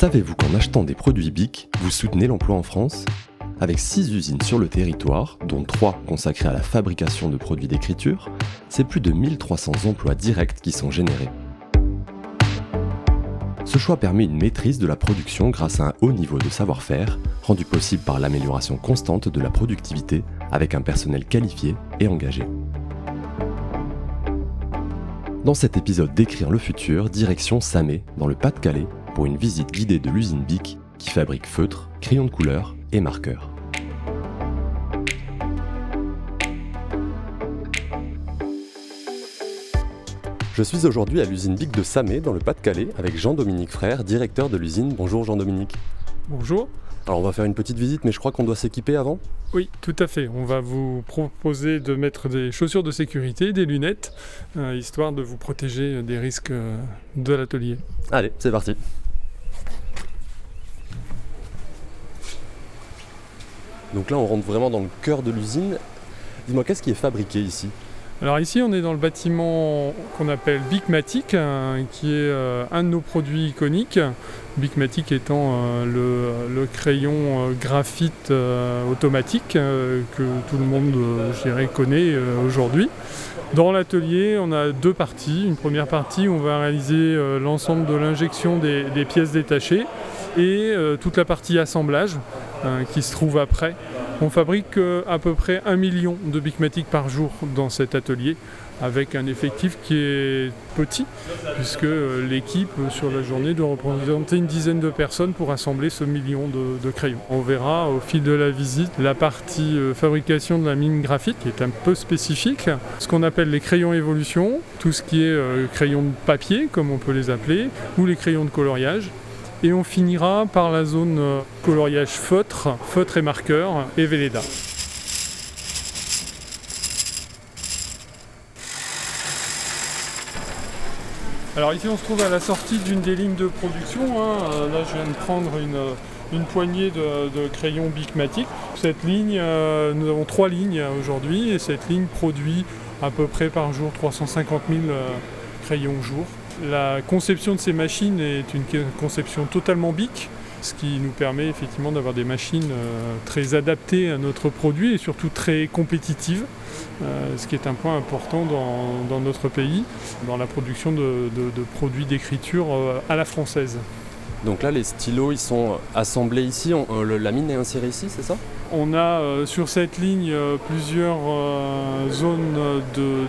Savez-vous qu'en achetant des produits BIC, vous soutenez l'emploi en France? Avec 6 usines sur le territoire, dont 3 consacrées à la fabrication de produits d'écriture, c'est plus de 1300 emplois directs qui sont générés. Ce choix permet une maîtrise de la production grâce à un haut niveau de savoir-faire, rendu possible par l'amélioration constante de la productivité avec un personnel qualifié et engagé. Dans cet épisode d'Écrire le futur, direction Samé, dans le Pas-de-Calais, pour une visite guidée de l'usine BIC qui fabrique feutres, crayons de couleur et marqueurs. Je suis aujourd'hui à l'usine BIC de Samé dans le Pas-de-Calais avec Jean-Dominique Frère, directeur de l'usine. Bonjour Jean-Dominique. Bonjour. Alors on va faire une petite visite mais je crois qu'on doit s'équiper avant Oui, tout à fait. On va vous proposer de mettre des chaussures de sécurité, des lunettes, euh, histoire de vous protéger des risques euh, de l'atelier. Allez, c'est parti. Donc là, on rentre vraiment dans le cœur de l'usine. Dis-moi, qu'est-ce qui est fabriqué ici? Alors ici, on est dans le bâtiment qu'on appelle Bicmatic, hein, qui est euh, un de nos produits iconiques. Bicmatic étant euh, le, crayon euh, graphite automatique que tout le monde, je dirais, connaît aujourd'hui. Dans l'atelier, on a deux parties. Une première partie où on va réaliser l'ensemble de l'injection des, pièces détachées et toute la partie assemblage qui se trouve après. On fabrique euh, à peu près un million de Bigmatic par jour dans cet atelier avec un effectif qui est petit puisque euh, l'équipe euh, sur la journée doit représenter une dizaine de personnes pour assembler ce million de, crayons. On verra au fil de la visite la partie fabrication de la mine graphique qui est un peu spécifique, ce qu'on appelle les crayons évolution, tout ce qui est crayons de papier comme on peut les appeler, ou les crayons de coloriage et on finira par la zone euh, coloriage feutre, feutre et marqueur et Velleda. Alors ici on se trouve à la sortie d'une des lignes de production. Hein. Euh, là je viens de prendre une, euh, poignée de, crayons Bicmatic. Cette ligne, nous avons trois lignes aujourd'hui et cette ligne produit à peu près par jour 350 000 crayons jour. La conception de ces machines est une conception totalement BIC, ce qui nous permet effectivement d'avoir des machines euh, très adaptées à notre produit et surtout très compétitives, euh, ce qui est un point important dans, notre pays, dans la production de produits d'écriture euh, à la française. Donc là, les stylos, ils sont assemblés ici, euh, la mine est insérée ici, c'est ça? On a euh, sur cette ligne euh, plusieurs zones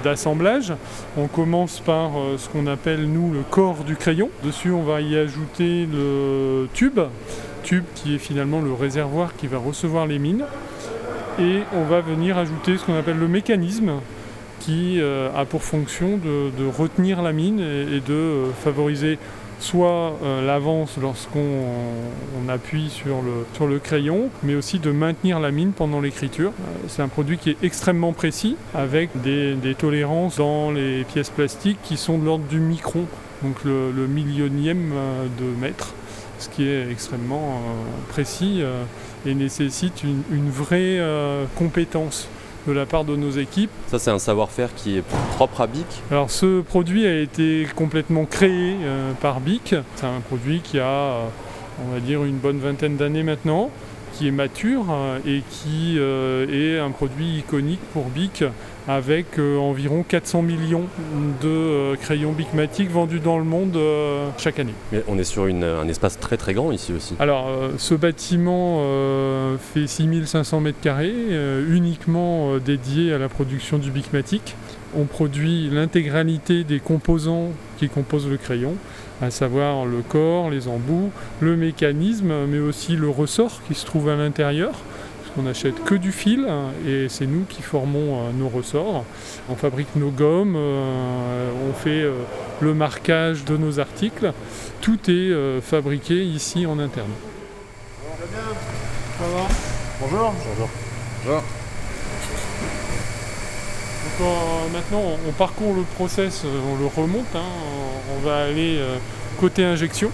d'assemblage. on commence par ce qu'on appelle, nous, le corps du crayon. Dessus, on va y ajouter le tube, tube qui est finalement le réservoir qui va recevoir les mines. Et on va venir ajouter ce qu'on appelle le mécanisme, qui a pour fonction de, retenir la mine et de favoriser soit euh, l'avance lorsqu'on appuie sur le, crayon, mais aussi de maintenir la mine pendant l'écriture. Euh, c'est un produit qui est extrêmement précis, avec des, tolérances dans les pièces plastiques qui sont de l'ordre du micron, donc le, millionième euh, de mètre, ce qui est extrêmement précis et nécessite une vraie compétence de la part de nos équipes. Ça, c'est un savoir-faire qui est propre à BIC Alors, ce produit a été complètement créé euh, par BIC. C'est un produit qui a, euh, on va dire, une bonne vingtaine d'années maintenant qui est mature euh, et qui est un produit iconique pour BIC avec euh, environ 400 millions de euh, crayons Bicmatic vendus dans le monde euh, chaque année. Mais on est sur un espace très très grand ici aussi. Alors ce bâtiment fait 6500 mètres carrés, uniquement dédié à la production du Bicmatic. On produit l'intégralité des composants qui composent le crayon, à savoir le corps, les embouts, le mécanisme, mais aussi le ressort qui se trouve à l'intérieur. On n'achète que du fil et c'est nous qui formons euh, nos ressorts. On fabrique nos gommes, euh, on fait euh, le marquage de nos articles. Tout est fabriqué ici en interne. Bonjour. Bonjour. Bonjour. Bonjour. Donc, maintenant, on parcourt le process, on le remonte. Hein. on va aller côté injection.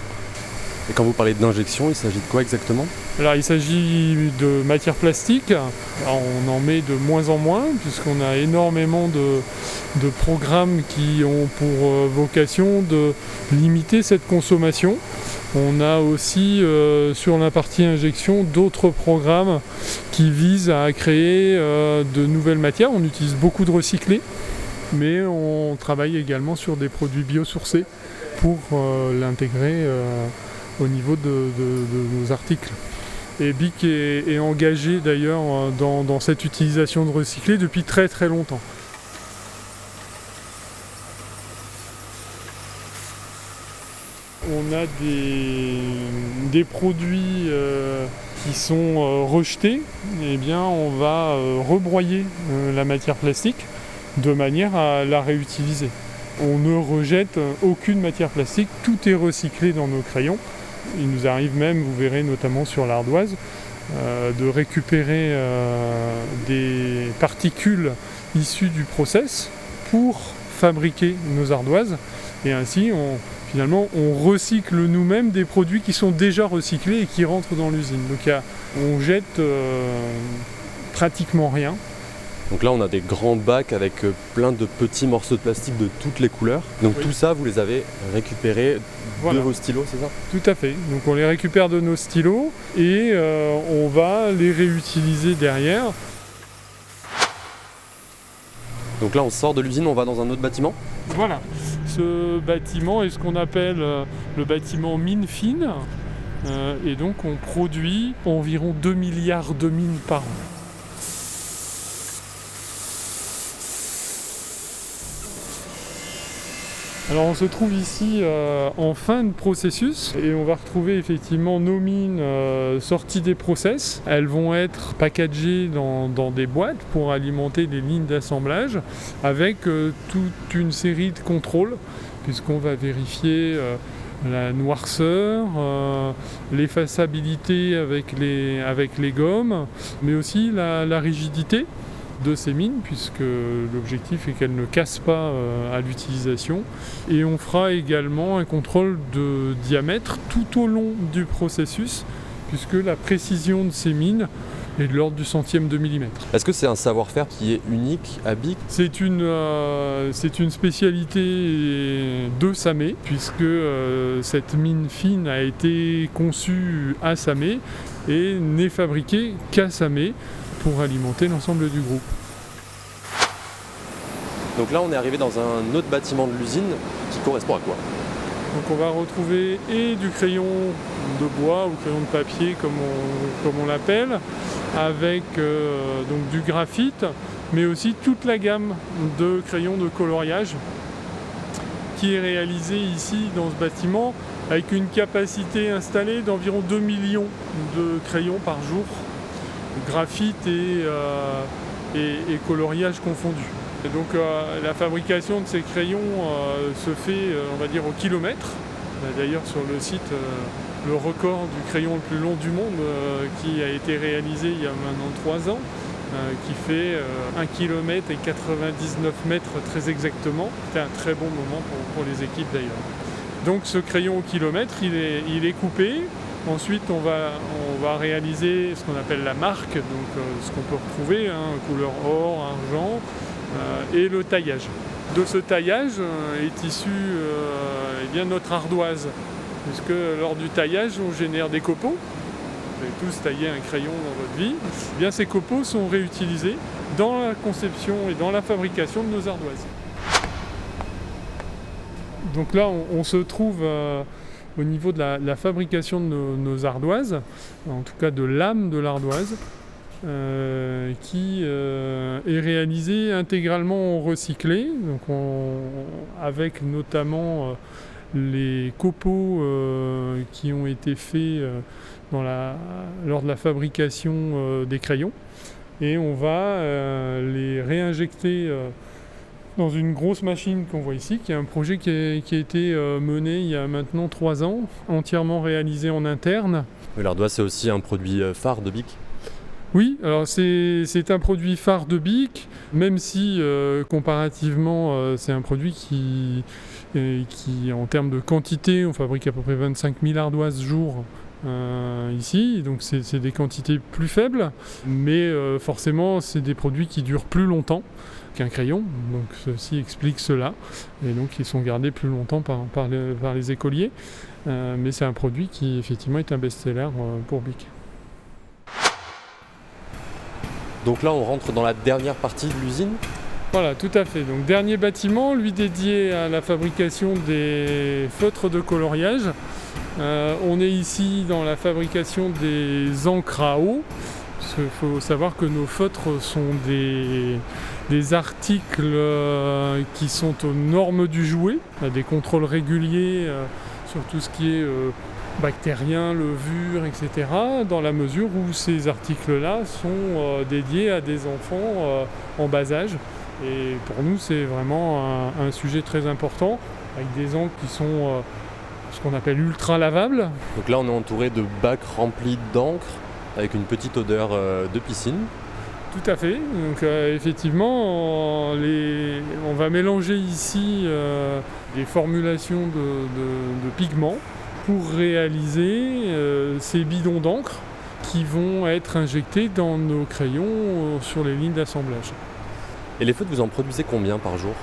Et quand vous parlez d'injection, il s'agit de quoi exactement? Alors il s'agit de matière plastique. on en met de moins en moins puisqu'on a énormément de, programmes qui ont pour euh, vocation de limiter cette consommation. On a aussi sur la partie injection d'autres programmes qui visent à créer de nouvelles matières. On utilise beaucoup de recyclés, mais on travaille également sur des produits biosourcés pour l'intégrer au niveau de nos articles. Et BIC est, engagé d'ailleurs euh, dans, cette utilisation de recyclé depuis très très longtemps. On a des, produits euh, qui sont euh, rejetés, et eh bien on va rebroyer la matière plastique de manière à la réutiliser. On ne rejette aucune matière plastique, tout est recyclé dans nos crayons. Il nous arrive même, vous verrez notamment sur l'ardoise, euh, de récupérer euh, des particules issues du process pour fabriquer nos ardoises. Et ainsi, finalement, on recycle nous-mêmes des produits qui sont déjà recyclés et qui rentrent dans l'usine. Donc on jette euh, pratiquement rien. Donc là, on a des grands bacs avec euh, plein de petits morceaux de plastique de toutes les couleurs. Donc tout ça, vous les avez récupérés de vos stylos, c'est ça? Tout à fait. Donc on les récupère de nos stylos et euh, on va les réutiliser derrière. Donc là, on sort de l'usine, on va dans un autre bâtiment? Voilà. Ce bâtiment est ce qu'on appelle euh, le bâtiment mine fine. et donc on produit environ 2 milliards de mines par an. Alors on se trouve ici euh, en fin de processus et on va retrouver effectivement nos mines euh, sorties des process. Elles vont être packagées dans, des boîtes pour alimenter des lignes d'assemblage avec euh, toute une série de contrôles puisqu'on va vérifier la noirceur, l'effaçabilité avec les, avec les gommes, mais aussi la rigidité de ces mines, puisque l'objectif est qu'elles ne cassent pas euh, à l'utilisation. Et on fera également un contrôle de diamètre tout au long du processus, puisque la précision de ces mines est de l'ordre du centième de millimètre. Est-ce que c'est un savoir-faire qui est unique à BIC? C'est une, euh, une spécialité de Samé, puisque euh, cette mine fine a été conçue à Samé et n'est fabriquée qu'à Samé pour alimenter l'ensemble du groupe. Donc là, on est arrivé dans un autre bâtiment de l'usine qui correspond à quoi? Donc on va retrouver et du crayon de bois ou crayon de papier comme on, comme on l'appelle, avec euh, donc du graphite, mais aussi toute la gamme de crayons de coloriage qui est réalisée ici dans ce bâtiment avec une capacité installée d'environ 2 millions de crayons par jour graphite euh, et, et, coloriage confondus. donc euh, la fabrication de ces crayons euh, se fait, on va dire, au kilomètre. D'ailleurs sur le site le record du crayon le plus long du monde qui a été réalisé il y a maintenant 3 ans. qui fait 1 km et 99 mètres très exactement. C'était un très bon moment pour, les équipes d'ailleurs. Donc ce crayon au kilomètre, il est coupé, Ensuite, on va, on va réaliser ce qu'on appelle la marque, donc euh, ce qu'on peut retrouver, hein, couleur or, argent, euh, et le taillage. De ce taillage euh, est issu eh bien, notre ardoise, puisque lors du taillage, on génère des copeaux. Vous avez tous taillé un crayon dans votre vie. Eh bien, ces copeaux sont réutilisés dans la conception et dans la fabrication de nos ardoises. Donc là, on, se trouve au niveau de la, fabrication de nos, ardoises, en tout cas de l'âme de l'ardoise, euh, qui euh, est réalisée intégralement en recyclé, donc avec notamment euh, les copeaux qui ont été faits lors de la fabrication des crayons. Et on va les réinjecter dans une grosse machine qu'on voit ici, qui est un projet qui a, été euh, mené il y a maintenant trois ans, entièrement réalisé en interne. L'ardoise, c'est aussi un produit euh, phare de BIC. Oui, alors c'est un produit phare de BIC, même si euh, comparativement c'est un produit qui, qui, en termes de quantité, on fabrique à peu près 25 000 ardoises jour ici, donc c'est des quantités plus faibles, mais forcément c'est des produits qui durent plus longtemps qu'un crayon, donc ceci explique cela, et donc ils sont gardés plus longtemps par, par, les, écoliers, mais c'est un produit qui effectivement est un best-seller pour Bic. Donc là, on rentre dans la dernière partie de l'usine voilà, tout à fait. Donc dernier bâtiment, lui dédié à la fabrication des feutres de coloriage. Euh, on est ici dans la fabrication des encres à eau. Il faut savoir que nos feutres sont des, articles euh, qui sont aux normes du jouet, des contrôles réguliers euh, sur tout ce qui est bactériens, levures, etc., dans la mesure où ces articles-là sont dédiés à des enfants en bas âge. Et pour nous, c'est vraiment un, sujet très important, avec des encres qui sont euh, ce qu'on appelle ultra lavables. Donc là, on est entouré de bacs remplis d'encre, avec une petite odeur euh, de piscine. Tout à fait. Donc euh, effectivement, on, va mélanger ici des formulations de, pigments pour réaliser ces bidons d'encre qui vont être injectés dans nos crayons sur les lignes d'assemblage. Et les feutres, vous en produisez combien par jour?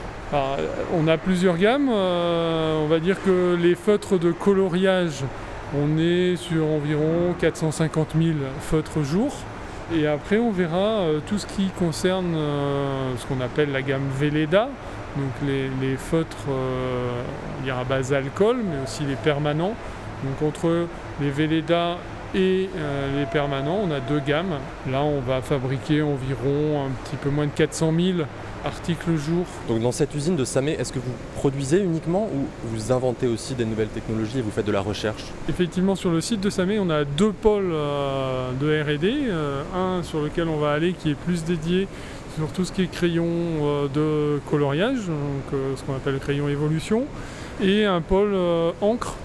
On a plusieurs gammes. Euh, on va dire que les feutres de coloriage, on est sur environ 450 000 feutres jour. Et après, on verra euh, tout ce qui concerne euh, ce qu'on appelle la gamme Velleda, donc les, feutres à base alcool, mais aussi les permanents. Donc entre les Velleda et euh, les permanents, on a deux gammes. Là, on va fabriquer environ un petit peu moins de 400 000 articles jour. Donc dans cette usine de Samé, est-ce que vous produisez uniquement ou vous inventez aussi des nouvelles technologies et vous faites de la recherche? Effectivement, sur le site de Samé, on a deux pôles euh, de R&D. Euh, un sur lequel on va aller qui est plus dédié sur tout ce qui est crayon de coloriage, donc ce qu'on appelle le crayon évolution, et un pôle encre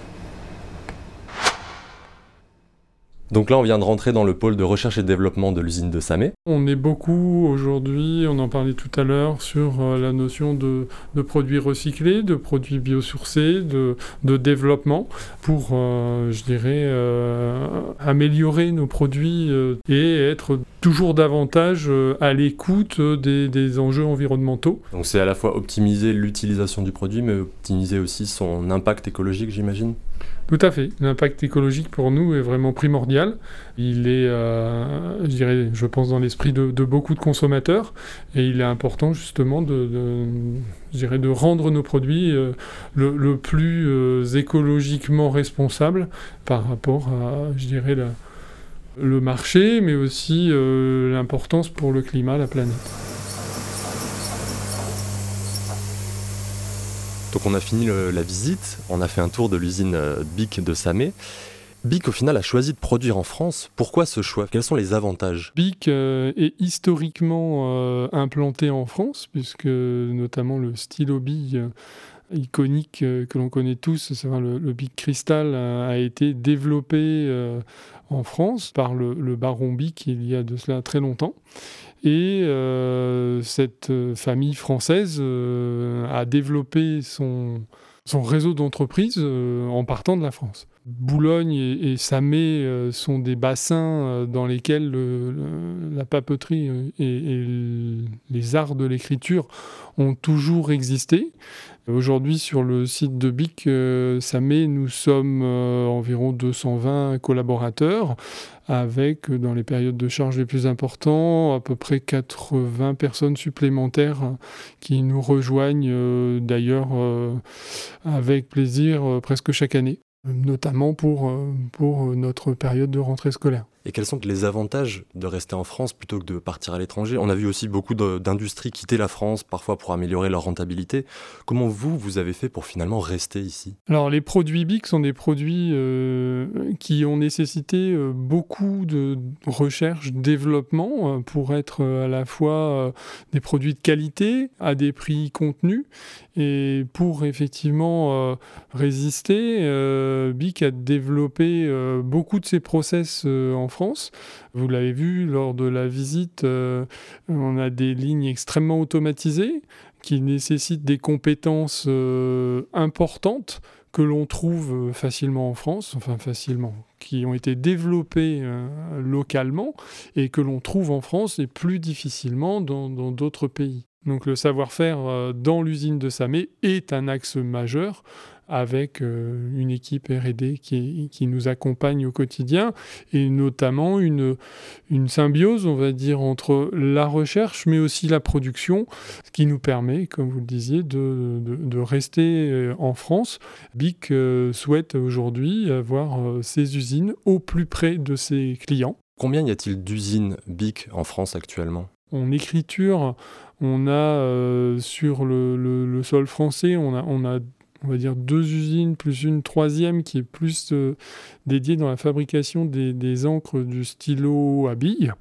Donc là, on vient de rentrer dans le pôle de recherche et développement de l'usine de Samé. On est beaucoup aujourd'hui, on en parlait tout à l'heure, sur euh, la notion de, produits recyclés, de produits biosourcés, de, de développement pour, euh, je dirais, euh, améliorer nos produits et être toujours davantage à l'écoute des, des enjeux environnementaux. Donc c'est à la fois optimiser l'utilisation du produit, mais optimiser aussi son impact écologique, j'imagine? Tout à fait. L'impact écologique pour nous est vraiment primordial. Il est, euh, je dirais, je pense, dans l'esprit de, beaucoup de consommateurs. Et il est important justement de, de rendre nos produits euh, le, plus euh, écologiquement responsable par rapport à, je dirais, le marché, mais aussi l'importance pour le climat, la planète. Donc on a fini la visite, on a fait un tour de l'usine euh, BIC de Samé. BIC au final a choisi de produire en France. Pourquoi ce choix? Quels sont les avantages? BIC euh, est historiquement euh, implanté en France, puisque notamment le stylo bille iconique que l'on connaît tous, le, le Bic Cristal, a été développé en France par le, le baron Bic il y a de cela très longtemps. Et euh, cette euh, famille française euh, a développé son, son réseau d'entreprises en partant de la France. Boulogne et, Samé sont des bassins dans lesquels la papeterie et, les arts de l'écriture ont toujours existé. Aujourd'hui, sur le site de BIC Samé, nous sommes environ 220 collaborateurs avec, euh, dans les périodes de charge les plus importantes, à peu près 80 personnes supplémentaires hein, qui nous rejoignent euh, d'ailleurs euh, avec plaisir presque chaque année, notamment pour, pour notre période de rentrée scolaire. Et quels sont les avantages de rester en France plutôt que de partir à l'étranger? On a vu aussi beaucoup d'industries quitter la France, parfois pour améliorer leur rentabilité. Comment vous, vous avez fait pour finalement rester ici? Alors les produits BIC sont des produits euh, qui ont nécessité euh, beaucoup de recherche, développement euh, pour être à la fois des produits de qualité à des prix contenus. Et pour effectivement résister, BIC a développé beaucoup de ses process en France. Vous l'avez vu lors de la visite, euh, on a des lignes extrêmement automatisées qui nécessitent des compétences euh, importantes que l'on trouve euh, facilement en France, enfin facilement, qui ont été développées localement et que l'on trouve en France et plus difficilement dans d'autres pays. Donc le savoir-faire dans l'usine de Samé est un axe majeur avec euh, une équipe RD qui, qui, nous accompagne au quotidien et notamment une, une symbiose, on va dire, entre la recherche mais aussi la production, ce qui nous permet, comme vous le disiez, de, de, rester euh, en France. BIC euh, souhaite aujourd'hui avoir ses usines au plus près de ses clients. Combien y a-t-il d'usines BIC en France actuellement? En écriture, on a sur le, le, sol français, on a, on a on va dire deux usines plus une troisième qui est plus euh, dédiée dans la fabrication des, encres du stylo à billes.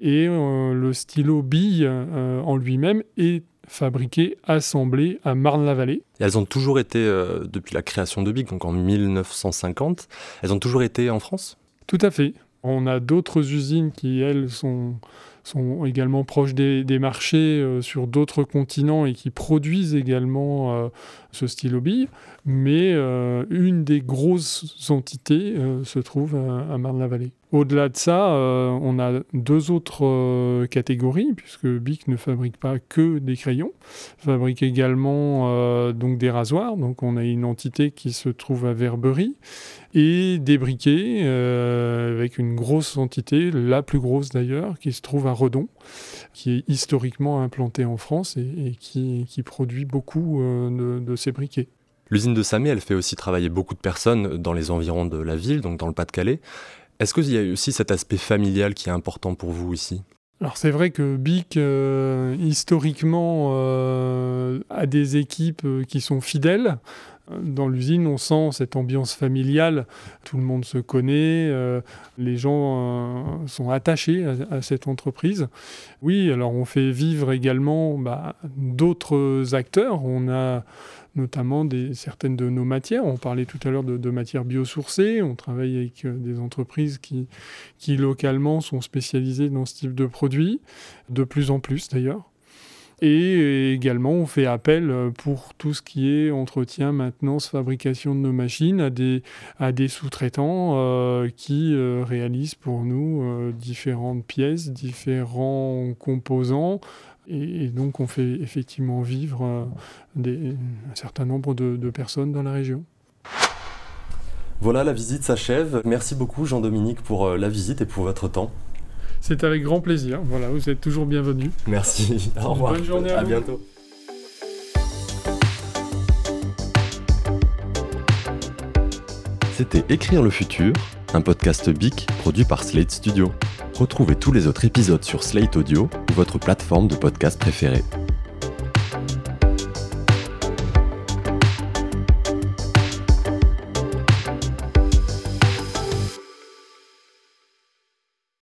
Et euh, le stylo bille euh, en lui-même est fabriqué, assemblé à Marne-la-Vallée. elles ont toujours été, depuis la création de BIC, donc en 1950, elles ont toujours été en France? Tout à fait. On a d'autres usines qui, elles, sont sont également proches des, marchés euh, sur d'autres continents et qui produisent également euh, ce stylo bille. Mais euh, une des grosses entités se trouve à, Marne-la-Vallée. Au-delà de ça, on a deux autres catégories, puisque BIC ne fabrique pas que des crayons, fabrique également donc des rasoirs. Donc on a une entité qui se trouve à Verberie et des briquets avec une grosse entité, la plus grosse d'ailleurs, qui se trouve à Redon, qui est historiquement implanté en France et, qui, produit beaucoup euh, de, ces briquets. L'usine de Samé, elle fait aussi travailler beaucoup de personnes dans les environs de la ville, donc dans le Pas-de-Calais. Est-ce qu'il y a aussi cet aspect familial qui est important pour vous ici? Alors c'est vrai que BIC, euh, historiquement, euh, a des équipes qui sont fidèles. Dans l'usine, on sent cette ambiance familiale. Tout le monde se connaît. Euh, les gens euh, sont attachés à, cette entreprise. Oui, alors on fait vivre également bah, d'autres acteurs. On a notamment certaines de nos matières. On parlait tout à l'heure de, matières biosourcées. On travaille avec euh, des entreprises qui, qui localement sont spécialisées dans ce type de produits, de plus en plus d'ailleurs. Et également, on fait appel euh, pour tout ce qui est entretien, maintenance, fabrication de nos machines à des, sous-traitants euh, qui euh, réalisent pour nous différentes pièces, différents composants. Et, donc, on fait effectivement vivre un certain nombre de personnes dans la région. Voilà, la visite s'achève. Merci beaucoup Jean-Dominique pour la visite et pour votre temps. C'est avec grand plaisir. Voilà, vous êtes toujours bienvenue. Merci. Au revoir. Bonne journée à, bientôt. C'était Écrire le futur, un podcast BIC produit par Slate Studio. Retrouvez tous les autres épisodes sur Slate Audio ou votre plateforme de podcast préférée.